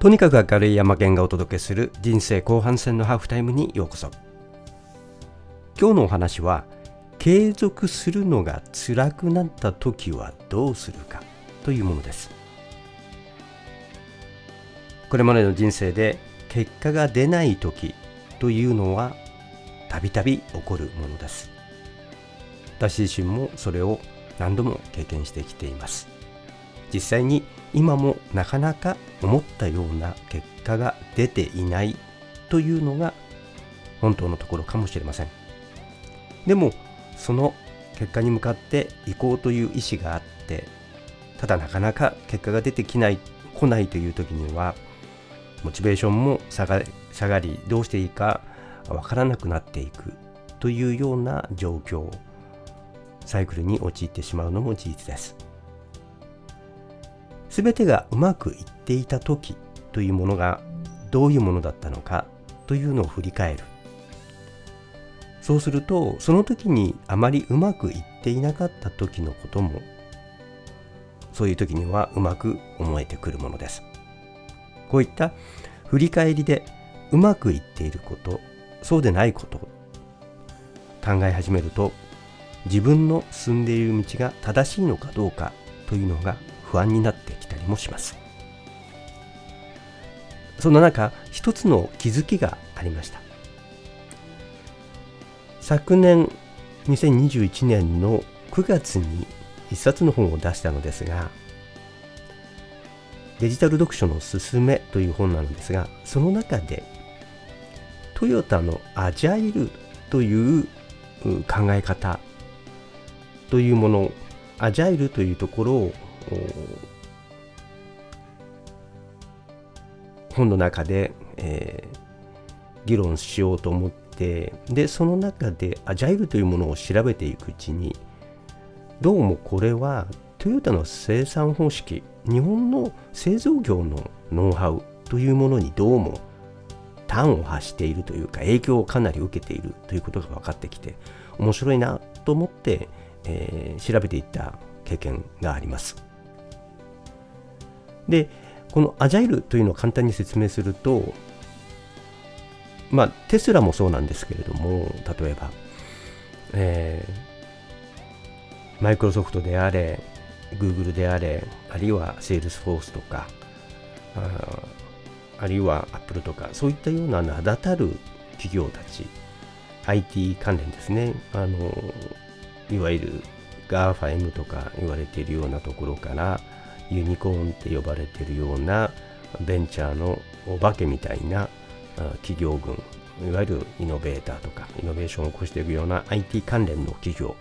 とにかく明るい山県がお届けする人生後半戦のハーフタイムにようこそ。今日のお話は継続するのが辛くなった時はどうするかというものです。これまでの人生で結果が出ない時というのはたびたび起こるものです。私自身もそれを何度も経験してきています。実際に今もなかなか思ったような結果が出ていないというのが本当のところかもしれません。でもその結果に向かって行こうという意思があってただなかなか結果が出てきない来ないという時にはモチベーションも下が下がりどうしていいかわからなくなっていくというような状況サイクルに陥ってしまうのも事実です。全てがうまくいっていた時というものがどういうものだったのかというのを振り返る。そうするとその時にあまりうまくいっていなかった時のこともそういう時にはうまく思えてくるものです。こういった振り返りでうまくいっていることそうでないこと考え始めると自分の進んでいる道が正しいのかどうかというのが不安になってきたりもします。そんな中一つの気づきがありました。昨年2021年の9月に一冊の本を出したのですがデジタル読書のすすめという本なのですがその中でトヨタのアジャイルという考え方というものアジャイルというところを本の中で、えー、議論しようと思ってでその中でアジャイルというものを調べていくうちにどうもこれはトヨタの生産方式日本の製造業のノウハウというものにどうも端を発しているというか影響をかなり受けているということが分かってきて面白いなと思って、えー、調べていった経験があります。でこのアジャイルというのを簡単に説明するとまあテスラもそうなんですけれども例えば、えー、マイクロソフトであれ Google であれあるいは Salesforce とかああるいは Apple とかそういったような名だたる企業たち IT 関連ですね。あのいわゆる GAFAM とか言われているようなところからユニコーンって呼ばれてるようなベンチャーのお化けみたいな企業群いわゆるイノベーターとかイノベーションを起こしていくような IT 関連の企業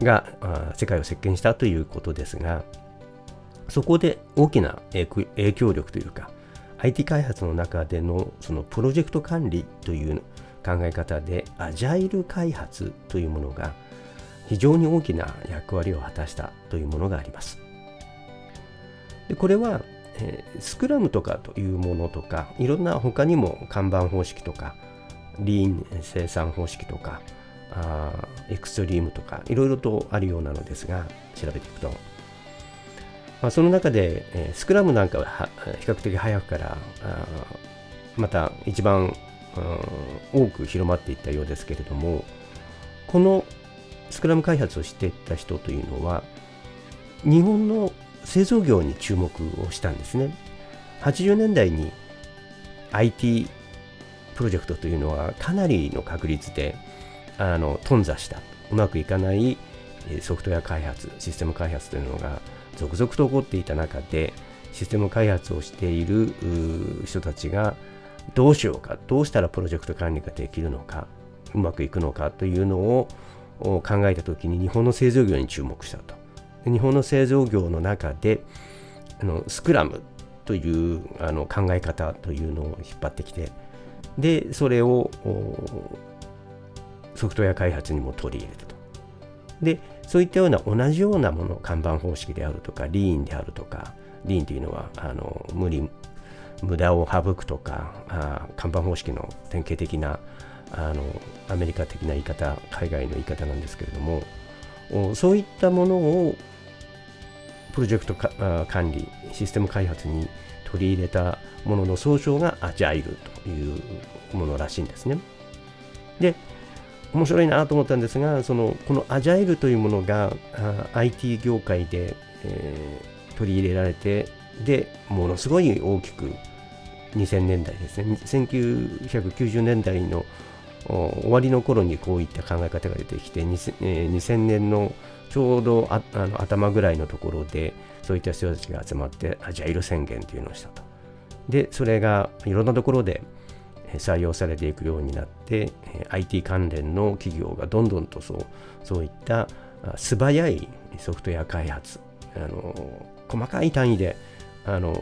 が世界を席巻したということですがそこで大きな影響力というか IT 開発の中でのそのプロジェクト管理という考え方でアジャイル開発というものが非常に大きな役割を果たしたというものがあります。でこれは、えー、スクラムとかというものとかいろんな他にも看板方式とかリーン生産方式とかあエクストリームとかいろいろとあるようなのですが調べていくと、まあ、その中で、えー、スクラムなんかは比較的早くからあまた一番多く広まっていったようですけれどもこのスクラム開発をしていった人というのは日本の製造業に注目をしたんですね。80年代に IT プロジェクトというのはかなりの確率であの頓挫した。うまくいかないソフトウェア開発システム開発というのが続々と起こっていた中でシステム開発をしている人たちがどうしようかどうしたらプロジェクト管理ができるのかうまくいくのかというのをを考えた時に日本の製造業に注目したと。日本の製造業の中であのスクラムというあの考え方というのを引っ張ってきてでそれをソフトウェア開発にも取り入れたと。でそういったような同じようなもの看板方式であるとかリーンであるとかリーンというのはあの無理無駄を省くとかあ看板方式の典型的なあのアメリカ的な言い方海外の言い方なんですけれどもそういったものをプロジェクト管理システム開発に取り入れたものの総称がアジャイルというものらしいんですね。で面白いなと思ったんですがそのこのアジャイルというものが IT 業界で、えー、取り入れられてでものすごい大きく2000年代ですね1990年代の終わりの頃にこういった考え方が出てきて 2000, 年のちょうどあの頭ぐらいのところでそういった人たちが集まってアジャイル宣言というのをしたと。でそれがいろんなところで採用されていくようになって IT 関連の企業がどんどんとそうそういった素早いソフトウェア開発あの細かい単位であの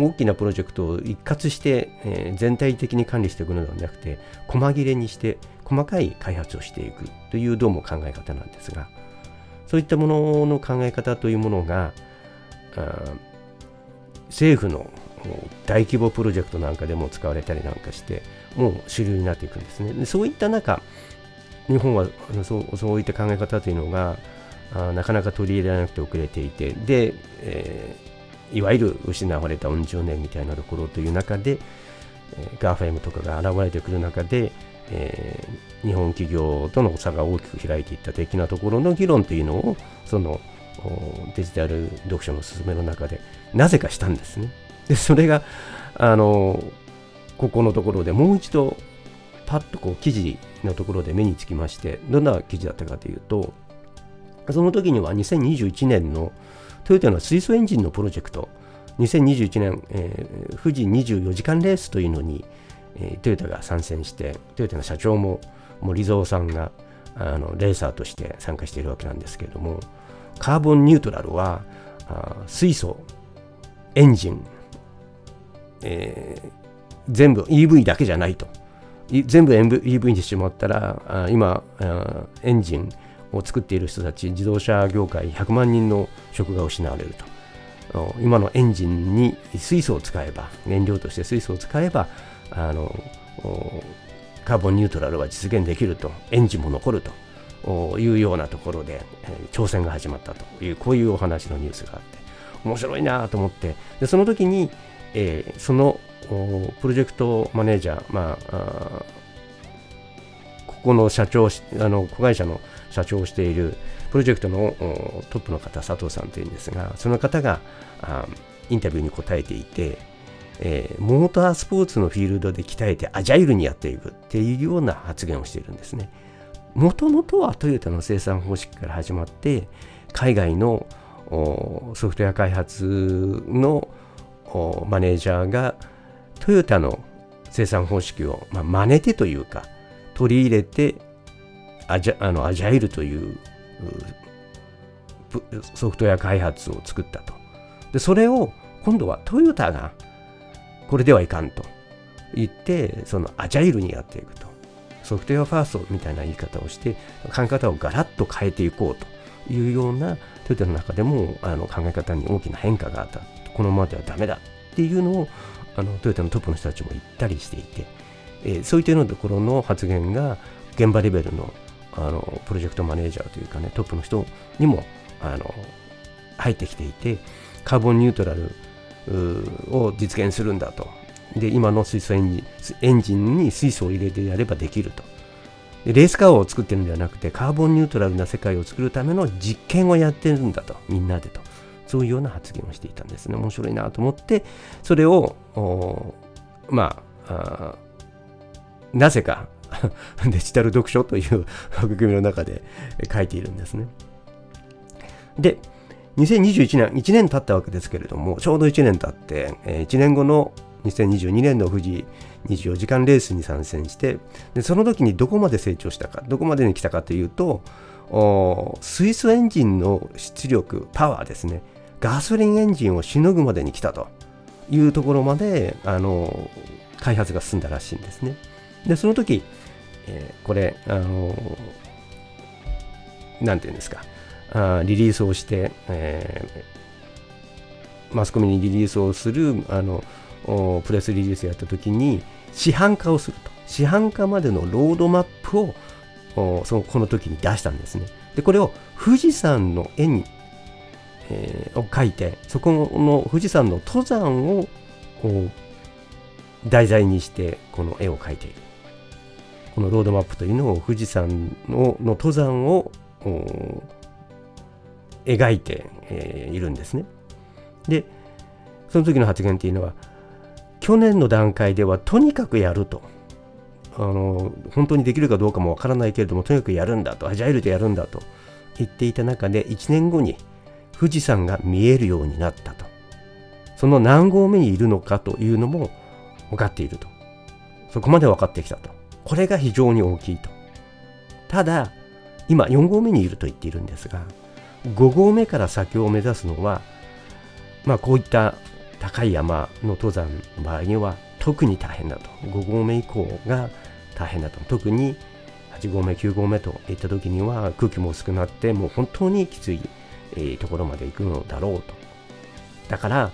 大きなプロジェクトを一括して、えー、全体的に管理していくのではなくて細切れにして細かい開発をしていくというどうも考え方なんですがそういったものの考え方というものが政府の大規模プロジェクトなんかでも使われたりなんかしてもう主流になっていくんですね。でそういった中日本はそうそういった考え方というのがあなかなか取り入れられなくて遅れていてで、えー、いわゆる失われたうん十年みたいなところという中で、えー、ガーフェムとかが現れてくる中で、えー、日本企業との差が大きく開いていった的なところの議論というのをそのデジタル読書の進めの中でなぜかしたんですね。でそれがあのここのところでもう一度パッとこう記事のところで目につきましてどんな記事だったかというとその時には2021年のトヨタの水素エンジンのプロジェクト2021年、えー、富士24時間レースというのに、えー、トヨタが参戦してトヨタの社長も森蔵さんがあのレーサーとして参加しているわけなんですけれどもカーボンニュートラルはあ水素エンジン、えー、全部 EV だけじゃないと。全部 EV にしてしまったらあ今あエンジンを作っている人たち自動車業界100万人の職が失われると。今のエンジンに水素を使えば燃料として水素を使えばあのカーボンニュートラルは実現できるとエンジンも残るというようなところで、え、挑戦が始まったと。いうこういうお話のニュースがあって面白いなと思って。でその時に、えー、そのプロジェクトマネージャー、まあ、あここの社長あの子会社の社長をしているプロジェクトのトップの方、佐藤さんというんですが、その方があインタビューに答えていて、えー、モータースポーツのフィールドで鍛えてアジャイルにやっていくっていうような発言をしているんですね。もともとはトヨタの生産方式から始まって、海外のソフトウェア開発のマネージャーがトヨタの生産方式を、まあ、真似てというか取り入れてアジャあのアジャイルというソフトウェア開発を作ったと。でそれを今度はトヨタがこれではいかんと。言ってそのアジャイルにやっていくと。ソフトウェアファーストみたいな言い方をして考え方をガラッと変えていこうと。いうようなトヨタの中でもあの考え方に大きな変化があったこのままではダメだっていうのをあのトヨタのトップの人たちも言ったりしていて、えー、そういったようなところの発言が現場レベルのあのプロジェクトマネージャーというかねトップの人にもあの入ってきていてカーボンニュートラルを実現するんだと。で今の水素エンジンエンジンに水素を入れてやればできると。でレースカーを作ってるんではなくてカーボンニュートラルな世界を作るための実験をやってるんだと。みんなでと。そういうような発言をしていたんですね。面白いなと思ってそれをまあなぜか デジタル読書という枠組みの中で書いているんですね。で、2021年、1年経ったわけですけれども、ちょうど1年経って、1年後の2022年の富士24時間レースに参戦してで、その時にどこまで成長したか、どこまでに来たかというと、水素エンジンの出力、パワーですね、ガソリンエンジンをしのぐまでに来たというところまで、あの開発が進んだらしいんですね。で、その時、えー、これ、あのー、なんていうんですか、あリリースをして、えー、マスコミにリリースをするあのプレスリリースやった時に市販化をすると。市販化までのロードマップをそのこの時に出したんですね。でこれを富士山の絵に、えー、を書いてそこの富士山の登山を題材にしてこの絵を描いている。このロードマップというのを富士山のの登山を描いて、えー、いるんですね。でその時の発言っていうのは去年の段階ではとにかくやると。あの本当にできるかどうかもわからないけれどもとにかくやるんだと。アジャイルでやるんだと。言っていた中で1年後に富士山が見えるようになったと。その何合目にいるのかというのも分かっていると。そこまで分かってきたと。これが非常に大きいと。ただ今4合目にいると言っているんですが5合目から先を目指すのはまあこういった高い山の登山の場合には特に大変だと。5合目以降が大変だと。特に8合目9合目といった時には空気も薄くなってもう本当にきつい、ところまで行くのだろうと。だから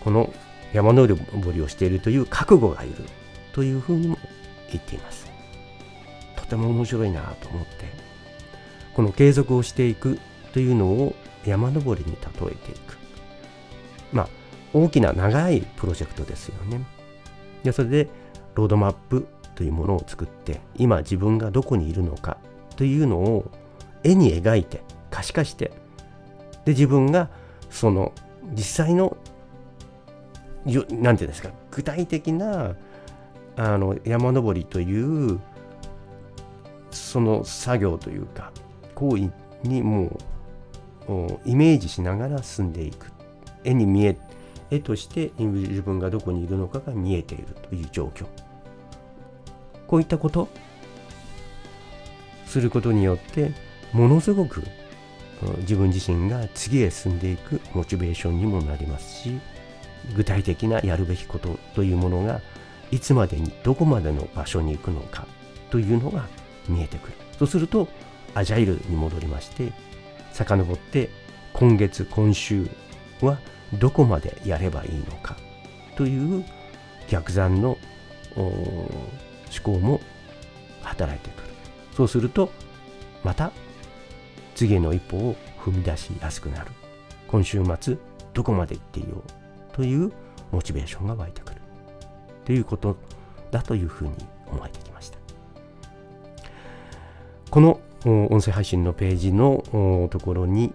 この山登りをしているという覚悟がいるというふうにも言っています。ても面白いなと思ってこの継続をしていくというのを山登りに例えていく。まあ大きな長いプロジェクトですよね。でそれでロードマップというものを作って今自分がどこにいるのかというのを絵に描いて可視化してで自分がその実際の何て言うんですか具体的なあの山登りというその作業というか行為にもうイメージしながら進んでいく。絵に見え絵として自分がどこにいるのかが見えているという状況。こういったこと。することによってものすごく自分自身が次へ進んでいくモチベーションにもなりますし具体的なやるべきことというものがいつまでにどこまでの場所に行くのかというのが見えてくる。そうするとアジャイルに戻りまして遡って今月今週はどこまでやればいいのかという逆算の思考も働いてくる。そうするとまた次への一歩を踏み出しやすくなる。今週末どこまで行っていようというモチベーションが湧いてくる。ということだというふうに思えてきましたこの音声配信のページのところに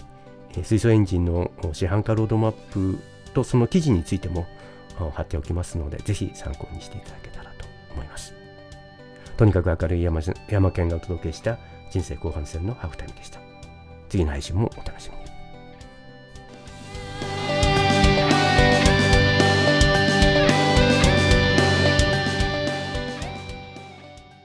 水素エンジンの市販化ロードマップとその記事についても貼っておきますので、ぜひ参考にしていただけたらと思います。とにかく明るい山山県がお届けした人生後半戦のハーフタイムでした。次の配信もお楽しみ。